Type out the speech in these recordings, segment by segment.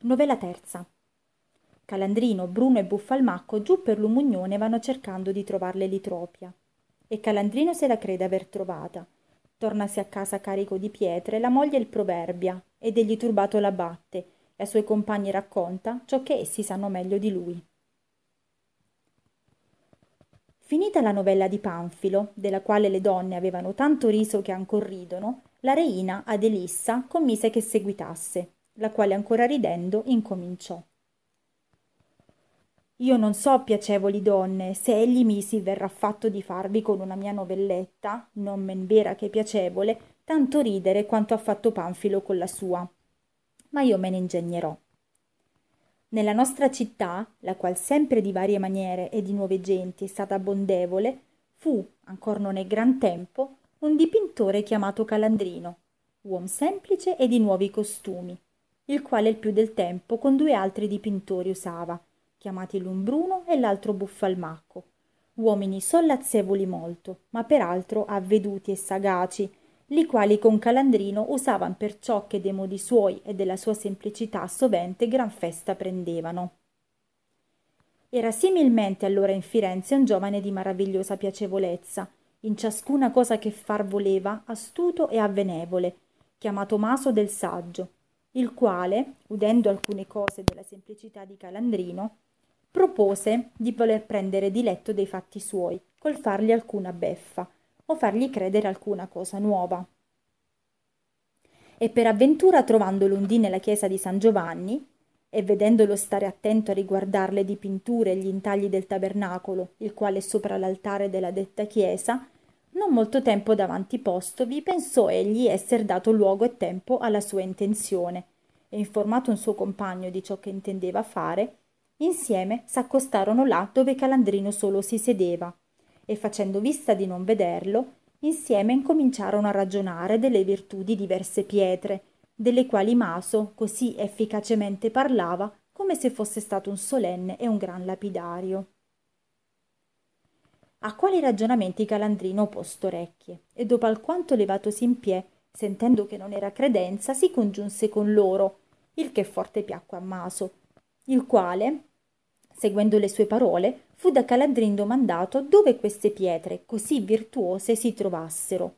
Novella terza. Calandrino, Bruno e Buffalmacco giù per Lumugnone vanno cercando di trovare l'elitropia. E Calandrino se la crede aver trovata. Tornasi a casa carico di pietre, la moglie il proverbia, ed egli turbato la batte, e ai suoi compagni racconta ciò che essi sanno meglio di lui. Finita la novella di Panfilo, della quale le donne avevano tanto riso che ancor ridono, la reina ad Elissa commise che seguitasse la quale ancora ridendo incominciò. Io non so, piacevoli donne, se egli mi si verrà fatto di farvi con una mia novelletta, non men vera che piacevole, tanto ridere quanto ha fatto Panfilo con la sua. Ma io me ne ingegnerò. Nella nostra città, la qual sempre di varie maniere e di nuove genti è stata bondevole, fu, ancor non è gran tempo, un dipintore chiamato Calandrino, uom semplice e di nuovi costumi, il quale il più del tempo con due altri dipintori usava, chiamati l'un Bruno e l'altro Buffalmacco, uomini sollazzevoli molto, ma peraltro avveduti e sagaci, li quali con Calandrino usavan perciò che de modi suoi e della sua semplicità sovente gran festa prendevano. Era similmente allora in Firenze un giovane di maravigliosa piacevolezza, in ciascuna cosa che far voleva astuto e avvenevole, chiamato Maso del Saggio, il quale, udendo alcune cose della semplicità di Calandrino, propose di voler prendere diletto dei fatti suoi, col fargli alcuna beffa, o fargli credere alcuna cosa nuova. E per avventura trovandolo un dì nella chiesa di San Giovanni, e vedendolo stare attento a riguardar le dipinture e gli intagli del tabernacolo, il quale è sopra l'altare della detta chiesa, non molto tempo davanti postovi, pensò egli esser dato luogo e tempo alla sua intenzione, e informato un suo compagno di ciò che intendeva fare, insieme s'accostarono là dove Calandrino solo si sedeva, e facendo vista di non vederlo, insieme incominciarono a ragionare delle virtù di diverse pietre, delle quali Maso così efficacemente parlava come se fosse stato un solenne e un gran lapidario a quali ragionamenti Calandrino posto orecchie e dopo alquanto levatosi in pie sentendo che non era credenza si congiunse con loro il che forte piacque a maso il quale seguendo le sue parole fu da calandrin domandato dove queste pietre così virtuose si trovassero.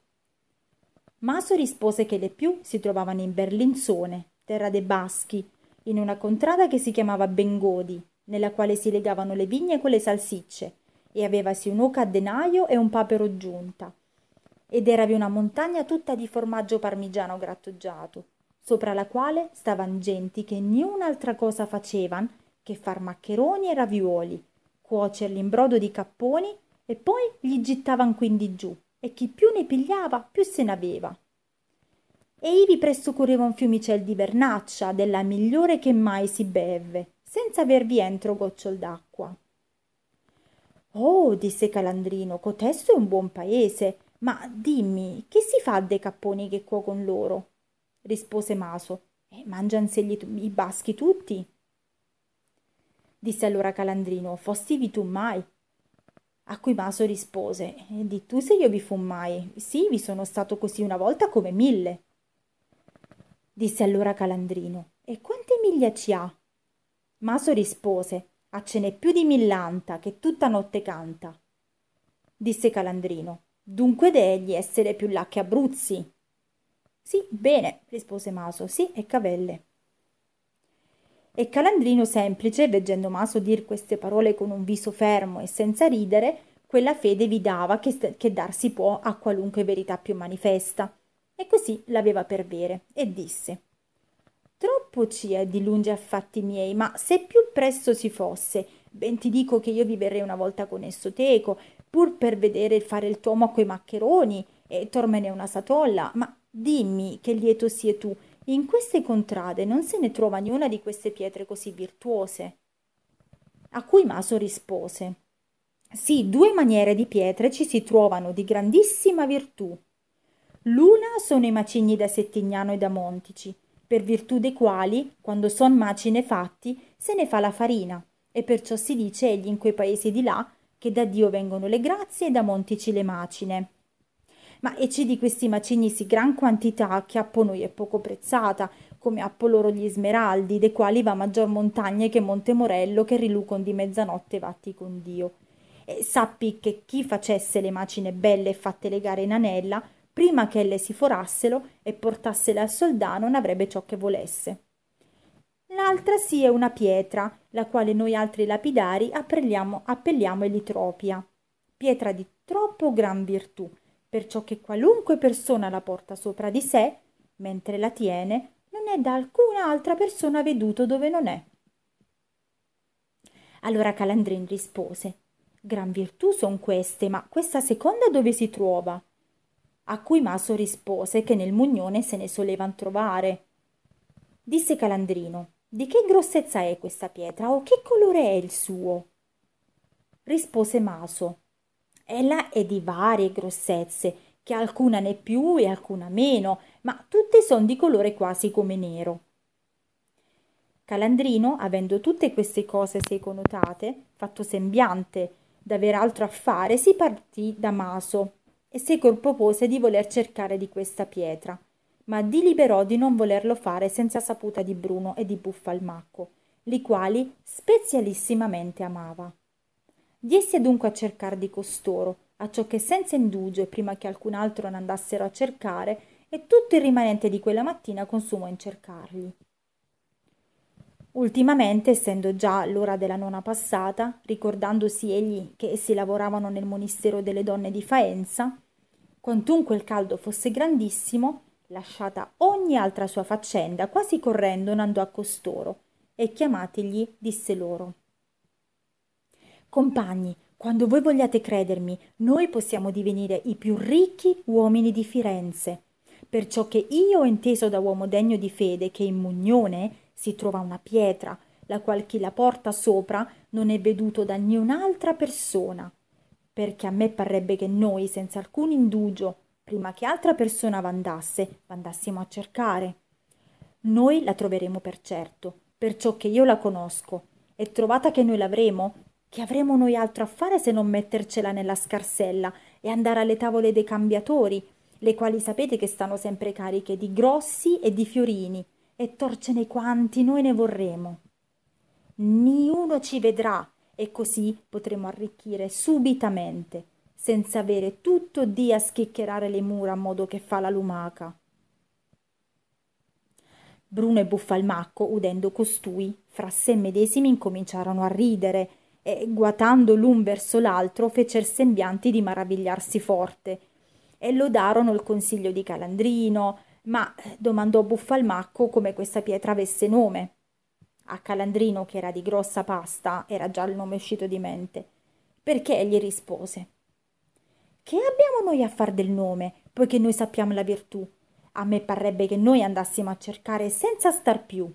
Maso rispose che le più si trovavano in berlinzone terra de baschi in una contrada che si chiamava bengodi nella quale si legavano le vigne con le salsicce e avevasi un'oca a denaio e un papero giunta. Ed eravi una montagna tutta di formaggio parmigiano grattugiato sopra la quale stavan genti che niun'altra cosa facevan che far maccheroni e raviuoli cuocerli in brodo di capponi e poi gli gittavan quindi giù e chi più ne pigliava più se n'aveva. E ivi presto correva un fiumicel di vernaccia della migliore che mai si bevve senza avervi entro gocciol d'acqua oh disse calandrino cotesto è un buon paese ma dimmi che si fa dei capponi che cuocon loro? rispose maso. E mangiansegli i baschi tutti. Disse allora calandrino fostivi tu mai? A cui maso rispose di tu se io vi fu mai. Sì vi sono stato così una volta come mille. Disse allora calandrino e quante miglia ci ha? Maso rispose a ce n'è più di millanta che tutta notte canta disse calandrino. Dunque degli essere più là che abruzzi. Sì bene rispose maso sì e cavelle. E calandrino semplice veggendo maso dir queste parole con un viso fermo e senza ridere quella fede vi dava che, che dar si può a qualunque verità più manifesta. E così l'aveva per vere e disse troppo ci è di lungi affatti miei ma se più presto si fosse ben ti dico che io vi verrei una volta con esso teco pur per vedere fare il tuomo a quei maccheroni e tormene una satolla. Ma dimmi che lieto sie tu in queste contrade non se ne trova niuna di queste pietre così virtuose? A cui maso rispose sì due maniere di pietre ci si trovano di grandissima virtù. L'una sono i macigni da settignano e da montici per virtù dei quali, quando son macine fatti, se ne fa la farina, e perciò si dice egli in quei paesi di là che da Dio vengono le grazie e da Montici le macine. Ma e c'è di questi macigni sì gran quantità che a noi è poco prezzata, come appo loro gli smeraldi, de quali va maggior montagne che Monte Morello che rilucon di mezzanotte vatti con Dio. E sappi che chi facesse le macine belle e fatte legare in anella, prima che elle si forassero e portassele al soldano, non avrebbe ciò che volesse. L'altra sì è una pietra, la quale noi altri lapidari appelliamo, appelliamo elitropia, pietra di troppo gran virtù, perciò che qualunque persona la porta sopra di sé, mentre la tiene, non è da alcuna altra persona veduto dove non è. Allora Calandrin rispose, Gran virtù son queste, ma questa seconda dove si trova? A cui Maso rispose che nel mugnone se ne solevan trovare. Disse Calandrino, di che grossezza è questa pietra o che colore è il suo? Rispose Maso, ella è di varie grossezze, che alcuna ne più e alcuna meno, ma tutte son di colore quasi come nero. Calandrino, avendo tutte queste cose seconotate, fatto sembiante d'aver altro a fare, si partì da Maso e seco propose di voler cercare di questa pietra, ma diliberò di non volerlo fare senza saputa di Bruno e di Buffalmacco, li quali spezialissimamente amava. Diessi adunque a cercar di costoro, acciò che senza indugio e prima che alcun altro ne andassero a cercare, e tutto il rimanente di quella mattina consumò in cercarli. Ultimamente, essendo già l'ora della nona passata, ricordandosi egli che essi lavoravano nel monastero delle donne di Faenza, quantunque il caldo fosse grandissimo, lasciata ogni altra sua faccenda, quasi correndo andò a costoro e chiamatigli disse loro Compagni, quando voi vogliate credermi, noi possiamo divenire i più ricchi uomini di Firenze. Perciò che io ho inteso da uomo degno di fede che in Mugnone si trova una pietra, la qual chi la porta sopra non è veduto da niun'altra persona. Perché a me parrebbe che noi, senza alcun indugio, prima che altra persona vandasse, vandassimo a cercare. Noi la troveremo per certo, perciò che io la conosco, e trovata che noi l'avremo, che avremo noi altro a fare se non mettercela nella scarsella e andare alle tavole dei cambiatori, le quali sapete che stanno sempre cariche di grossi e di fiorini, e torcene quanti noi ne vorremo. Niuno ci vedrà, e così potremo arricchire subitamente, senza avere tutto dì a schiccherare le mura a modo che fa la lumaca. Bruno e Buffalmacco, udendo costui, fra sé medesimi incominciarono a ridere e guatando l'un verso l'altro fecer sembianti di maravigliarsi forte e lodarono il consiglio di Calandrino, ma domandò Buffalmacco come questa pietra avesse nome. A Calandrino, che era di grossa pasta, era già il nome uscito di mente, perché gli rispose Che abbiamo noi a far del nome, poiché noi sappiamo la virtù? A me parrebbe che noi andassimo a cercare senza star più.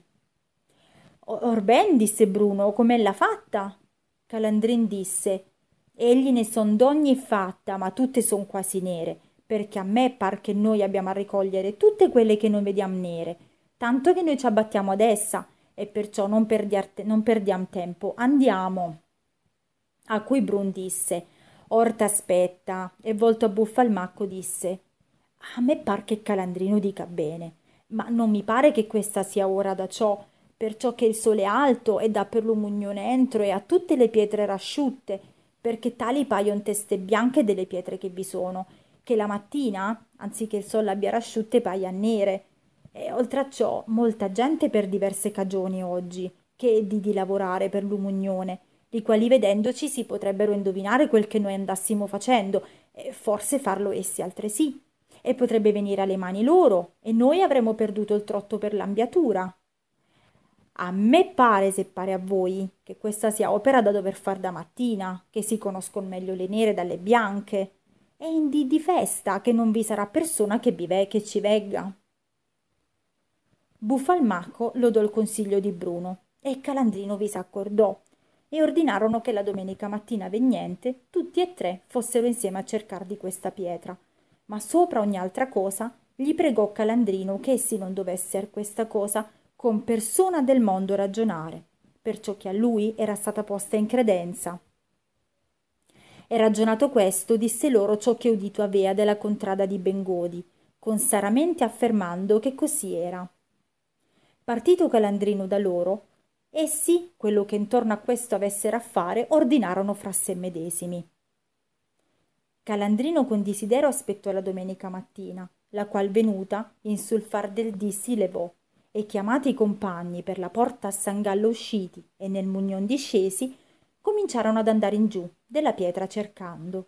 Orben, disse Bruno, com'ella fatta? Calandrin disse egli ne son d'ogni fatta ma tutte son quasi nere perché a me par che noi abbiamo a ricogliere tutte quelle che non vediamo nere tanto che noi ci abbattiamo ad essa e perciò non, perdiarte, non perdiamo tempo. Andiamo. A cui Brun disse Orta aspetta e volto a Buffalmacco disse a me par che Calandrino dica bene ma non mi pare che questa sia ora da ciò perciò che il sole è alto e dà per lo mugnone entro e a tutte le pietre rasciutte, perché tali paion teste bianche delle pietre che vi sono, che la mattina, anziché il sole abbia rasciutte, paia nere. E oltre a ciò, molta gente per diverse cagioni oggi, che è di, lavorare per l'umugnone, i quali vedendoci si potrebbero indovinare quel che noi andassimo facendo, e forse farlo essi altresì. E potrebbe venire alle mani loro, e noi avremmo perduto il trotto per l'ambiatura. A me pare, se pare a voi, che questa sia opera da dover far da mattina, che si conoscono meglio le nere dalle bianche, e in di festa che non vi sarà persona che, vive, che ci vegga. Buffalmacco lodò il consiglio di Bruno e Calandrino vi s'accordò e ordinarono che la domenica mattina vegnente tutti e tre fossero insieme a cercar di questa pietra, ma sopra ogni altra cosa gli pregò Calandrino che essi non dovessero questa cosa con persona del mondo ragionare, perciò che a lui era stata posta in credenza. E ragionato questo, disse loro ciò che udito avea della contrada di Bengodi, con saramente affermando che così era. Partito Calandrino da loro, essi, quello che intorno a questo avessero a fare, ordinarono fra sé medesimi. Calandrino con desiderio aspettò la domenica mattina, la qual venuta in sul far del dì si levò e chiamati i compagni per la porta a San Gallo usciti e nel mugnon discesi, cominciarono ad andare in giù della pietra cercando.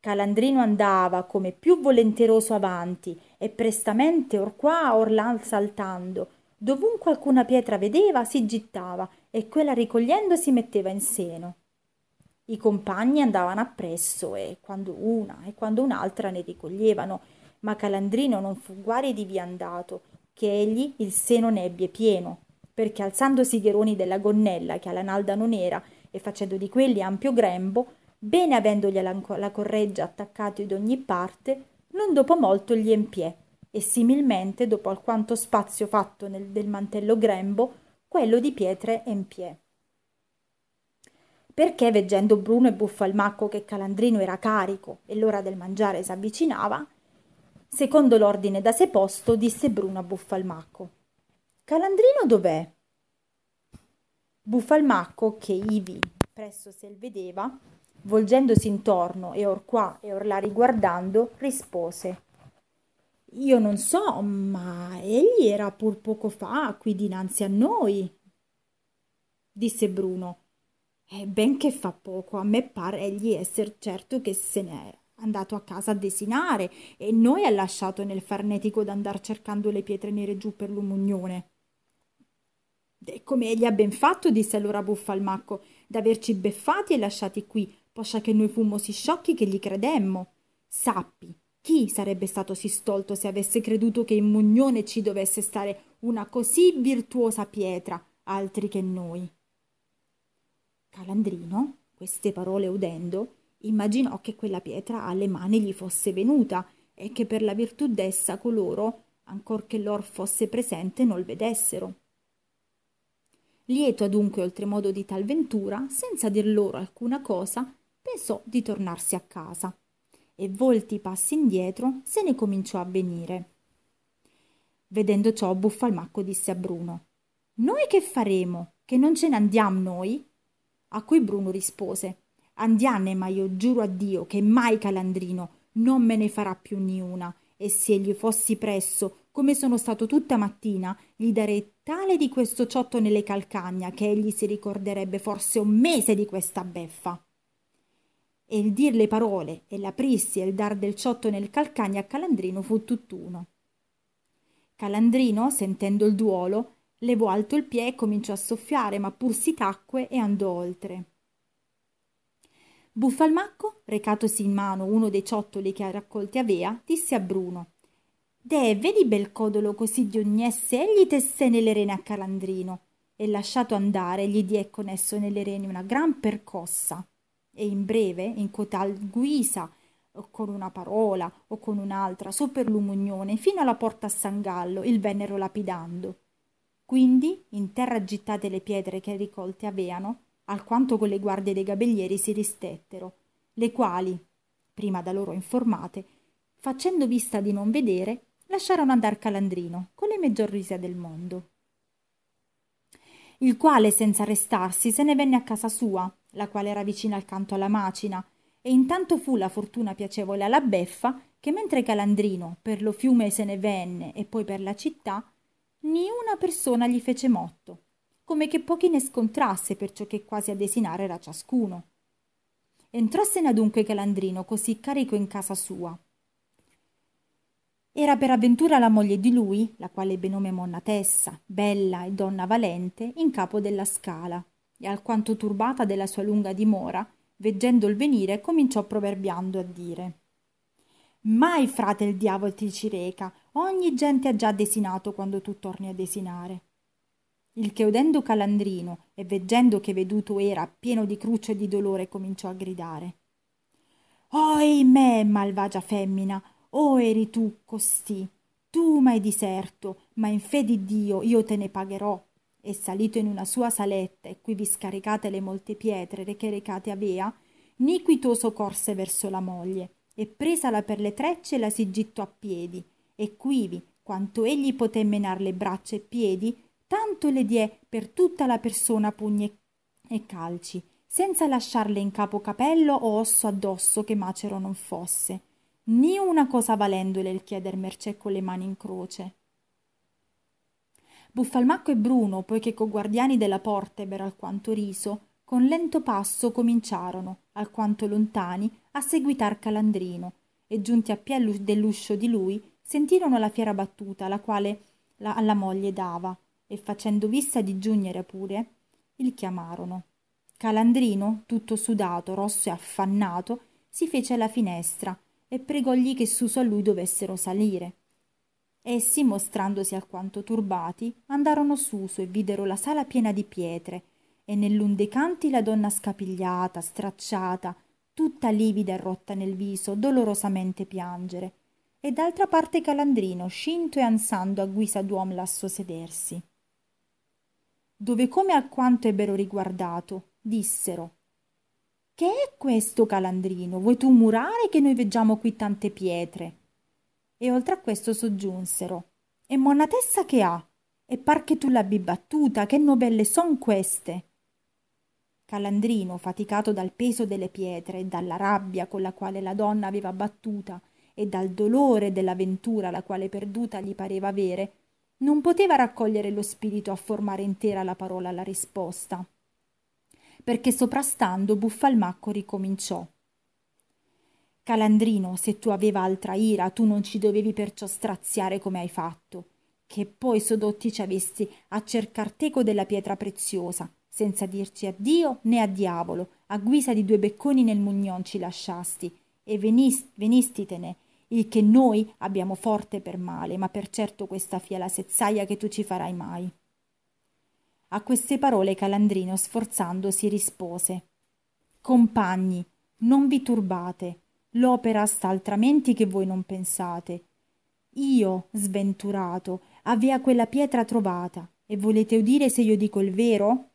Calandrino andava come più volenteroso avanti e prestamente or qua or là saltando. Dovunque alcuna pietra vedeva si gittava e quella ricogliendo si metteva in seno. I compagni andavano appresso e quando una e quando un'altra ne ricoglievano, ma Calandrino non fu guari di via andato, che egli il seno ne ebbe pieno, perché alzandosi i gheroni della gonnella che alla nalda non era e facendo di quelli ampio grembo, bene avendogli la, la correggia attaccati d'ogni parte, non dopo molto gli empiè, e similmente, dopo alquanto spazio fatto nel, del mantello grembo, quello di pietre empiè. Perché, veggendo Bruno e Buffalmacco che Calandrino era carico e l'ora del mangiare s'avvicinava, secondo l'ordine da sé posto, disse Bruno a Buffalmacco. Calandrino dov'è? Buffalmacco, che ivi presso se il vedeva, volgendosi intorno e or qua e or là riguardando, rispose Io non so, ma egli era pur poco fa qui dinanzi a noi. Disse Bruno. E ben che fa poco, a me pare egli esser certo che se n'è andato a casa a desinare e noi ha lasciato nel farnetico d'andar cercando le pietre nere giù per l'umugnone. E come egli ha ben fatto, disse allora Buffalmacco, d'averci beffati e lasciati qui, poscia che noi fummo sì sciocchi che gli credemmo. Sappi, chi sarebbe stato sì stolto se avesse creduto che in Mugnone ci dovesse stare una così virtuosa pietra, altri che noi? Calandrino, queste parole udendo, immaginò che quella pietra alle mani gli fosse venuta e che per la virtù d'essa coloro, ancor che lor fosse presente, non vedessero. Lieto adunque oltremodo di tal ventura, senza dir loro alcuna cosa, pensò di tornarsi a casa e volti i passi indietro se ne cominciò a venire. Vedendo ciò, Buffalmacco disse a Bruno: Noi che faremo? Che non ce ne andiamo noi? A cui Bruno rispose: Andiane, ma io giuro a Dio che mai Calandrino non me ne farà più niuna, e se egli fossi presso, come sono stato tutta mattina, gli darei tale di questo ciotto nelle calcagna che egli si ricorderebbe forse un mese di questa beffa e il dir le parole e l'aprirsi e il dar del ciotto nel calcagno a Calandrino fu tutt'uno. Calandrino, sentendo il duolo, levò alto il piede e cominciò a soffiare, ma pur si tacque e andò oltre. Buffalmacco, recatosi in mano uno dei ciottoli che raccolti avea, disse a Bruno Deh, vedi bel codolo così di ogni esse, egli tesse nelle rene a Calandrino, e lasciato andare gli diè con esso nelle rene una gran percossa e in breve, in cotal guisa, o con una parola o con un'altra, su per l'umugnone, fino alla porta a San Gallo, il vennero lapidando. Quindi, in terra gittate le pietre che ricolte aveano, alquanto con le guardie dei gabellieri si ristettero, le quali, prima da loro informate, facendo vista di non vedere, lasciarono andar Calandrino con le maggior risa del mondo. Il quale, senza restarsi, se ne venne a casa sua, la quale era vicina al canto alla macina, e intanto fu la fortuna piacevole alla beffa che mentre Calandrino per lo fiume se ne venne e poi per la città, ni una persona gli fece motto, come che pochi ne scontrasse perciò che quasi a desinare era ciascuno. Entrossene adunque Calandrino così carico in casa sua. Era per avventura la moglie di lui, la quale ebbe nome Monna Tessa, bella e donna valente, in capo della scala, e alquanto turbata della sua lunga dimora, veggendo il venire, cominciò proverbiando a dire Mai, frate, il diavolo ti ci reca, ogni gente ha già desinato quando tu torni a desinare. Il che udendo Calandrino e veggendo che veduto era pieno di cruce e di dolore, cominciò a gridare Oi me, malvagia femmina, o eri tu costì, tu m'hai diserto, ma in fe di Dio io te ne pagherò e salito in una sua saletta e quivi scaricate le molte pietre che recate avea, niquitoso corse verso la moglie e presala per le trecce la si gittò a piedi e quivi, quanto egli poté menar le braccia e piedi, tanto le diè per tutta la persona pugni e calci, senza lasciarle in capo capello o osso addosso che macero non fosse, ni una cosa valendole il chieder mercè con le mani in croce. Buffalmacco e Bruno, poiché co guardiani della porta ebbero alquanto riso, con lento passo cominciarono, alquanto lontani, a seguitar Calandrino, e giunti a piè dell'uscio di lui, sentirono la fiera battuta, la quale la, alla moglie dava, e facendo vista di giugnere pure, il chiamarono. Calandrino, tutto sudato, rosso e affannato, si fece alla finestra e pregògli che su su a lui dovessero salire. Essi, mostrandosi alquanto turbati, andarono su su e videro la sala piena di pietre, e nell'un dei canti la donna scapigliata, stracciata, tutta livida e rotta nel viso, dolorosamente piangere, e d'altra parte Calandrino, scinto e ansando a guisa d'uom lasso sedersi. Dove come alquanto ebbero riguardato, dissero Che è questo, Calandrino? Vuoi tu murare che noi veggiamo qui tante pietre? E oltre a questo soggiunsero E monatessa che ha? E par che tu l'abbi battuta, che nobelle son queste? Calandrino, faticato dal peso delle pietre e dalla rabbia con la quale la donna aveva battuta e dal dolore dell'avventura la quale perduta gli pareva avere, non poteva raccogliere lo spirito a formare intera la parola alla risposta. Perché soprastando Buffalmacco ricominciò. Calandrino, se tu aveva altra ira, tu non ci dovevi perciò straziare come hai fatto, che poi sodotti ci avesti a cercar teco della pietra preziosa, senza dirci addio né a diavolo, a guisa di due becconi nel mugnon ci lasciasti, e venist, venistitene, il che noi abbiamo forte per male, ma per certo questa fia la sezzaia che tu ci farai mai. A queste parole Calandrino, sforzandosi, rispose. Compagni, non vi turbate, l'opera sta altramenti che voi non pensate. Io, sventurato, avea quella pietra trovata, e volete udire se io dico il vero?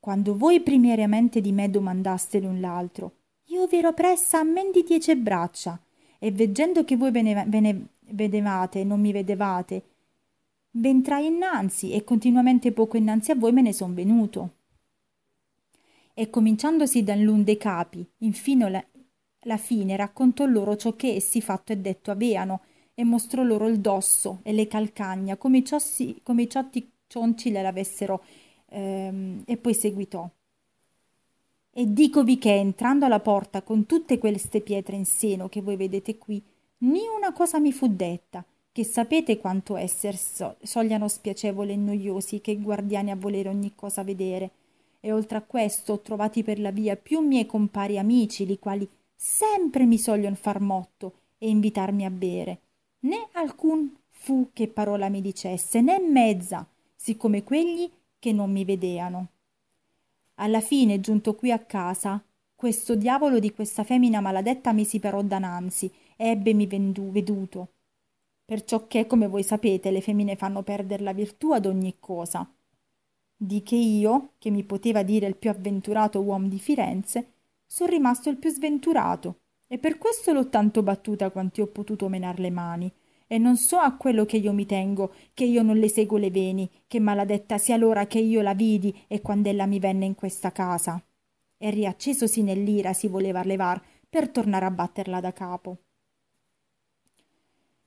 quando voi primariamente di me domandaste l'un l'altro io v'ero pressa a men di dieci braccia e veggendo che voi ve ne, ve ne vedevate e non mi vedevate v'entrai innanzi e continuamente poco innanzi a voi me ne son venuto e cominciandosi da l'un dei capi infino la, la fine raccontò loro ciò che essi fatto e detto aveano e mostrò loro il dosso e le calcagna come i, ciossi, come i ciotti cionci le l'avessero ehm, e poi seguitò. E dicovi che entrando alla porta con tutte queste pietre in seno che voi vedete qui, ni una cosa mi fu detta, che sapete quanto esser so- sogliano spiacevoli e noiosi che guardiani a volere ogni cosa vedere. E oltre a questo ho trovati per la via più miei compari amici, li quali sempre mi soglion far motto e invitarmi a bere. Né alcun fu che parola mi dicesse, né mezza, siccome quegli che non mi vedeano. Alla fine, giunto qui a casa, questo diavolo di questa femmina maladetta mi si parò dananzi e ebbemi vendu- veduto. Perciò che, come voi sapete, le femmine fanno perdere la virtù ad ogni cosa. Di che io, che mi poteva dire il più avventurato uomo di Firenze, son rimasto il più sventurato, e per questo l'ho tanto battuta quanti ho potuto menar le mani, e non so a quello che io mi tengo, che io non le seguo le veni, che maladetta sia l'ora che io la vidi e quand'ella mi venne in questa casa. E riaccesosi nell'ira si voleva levar per tornare a batterla da capo.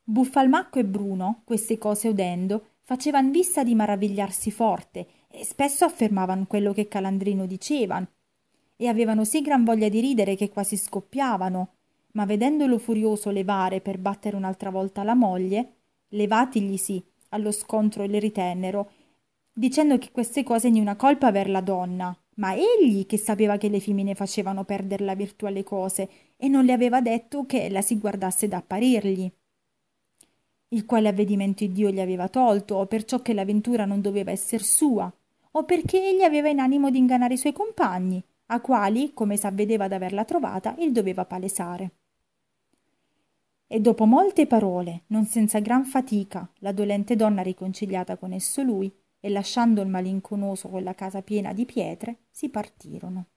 Buffalmacco e Bruno, queste cose udendo, facevan vista di maravigliarsi forte e spesso affermavan quello che Calandrino dicevan e avevano sì gran voglia di ridere che quasi scoppiavano ma vedendolo furioso levare per battere un'altra volta la moglie, levatiglisi allo scontro le ritennero, dicendo che queste cose ni una colpa aver la donna, ma egli che sapeva che le femmine facevano perdere la virtù alle cose e non le aveva detto che ella si guardasse da apparirgli. Il quale avvedimento Dio gli aveva tolto, o perciò che l'avventura non doveva esser sua, o perché egli aveva in animo di ingannare i suoi compagni, a quali, come s'avvedeva d'averla trovata, il doveva palesare e dopo molte parole, non senza gran fatica, la dolente donna riconciliata con esso lui, e lasciando il malinconoso con la casa piena di pietre, si partirono.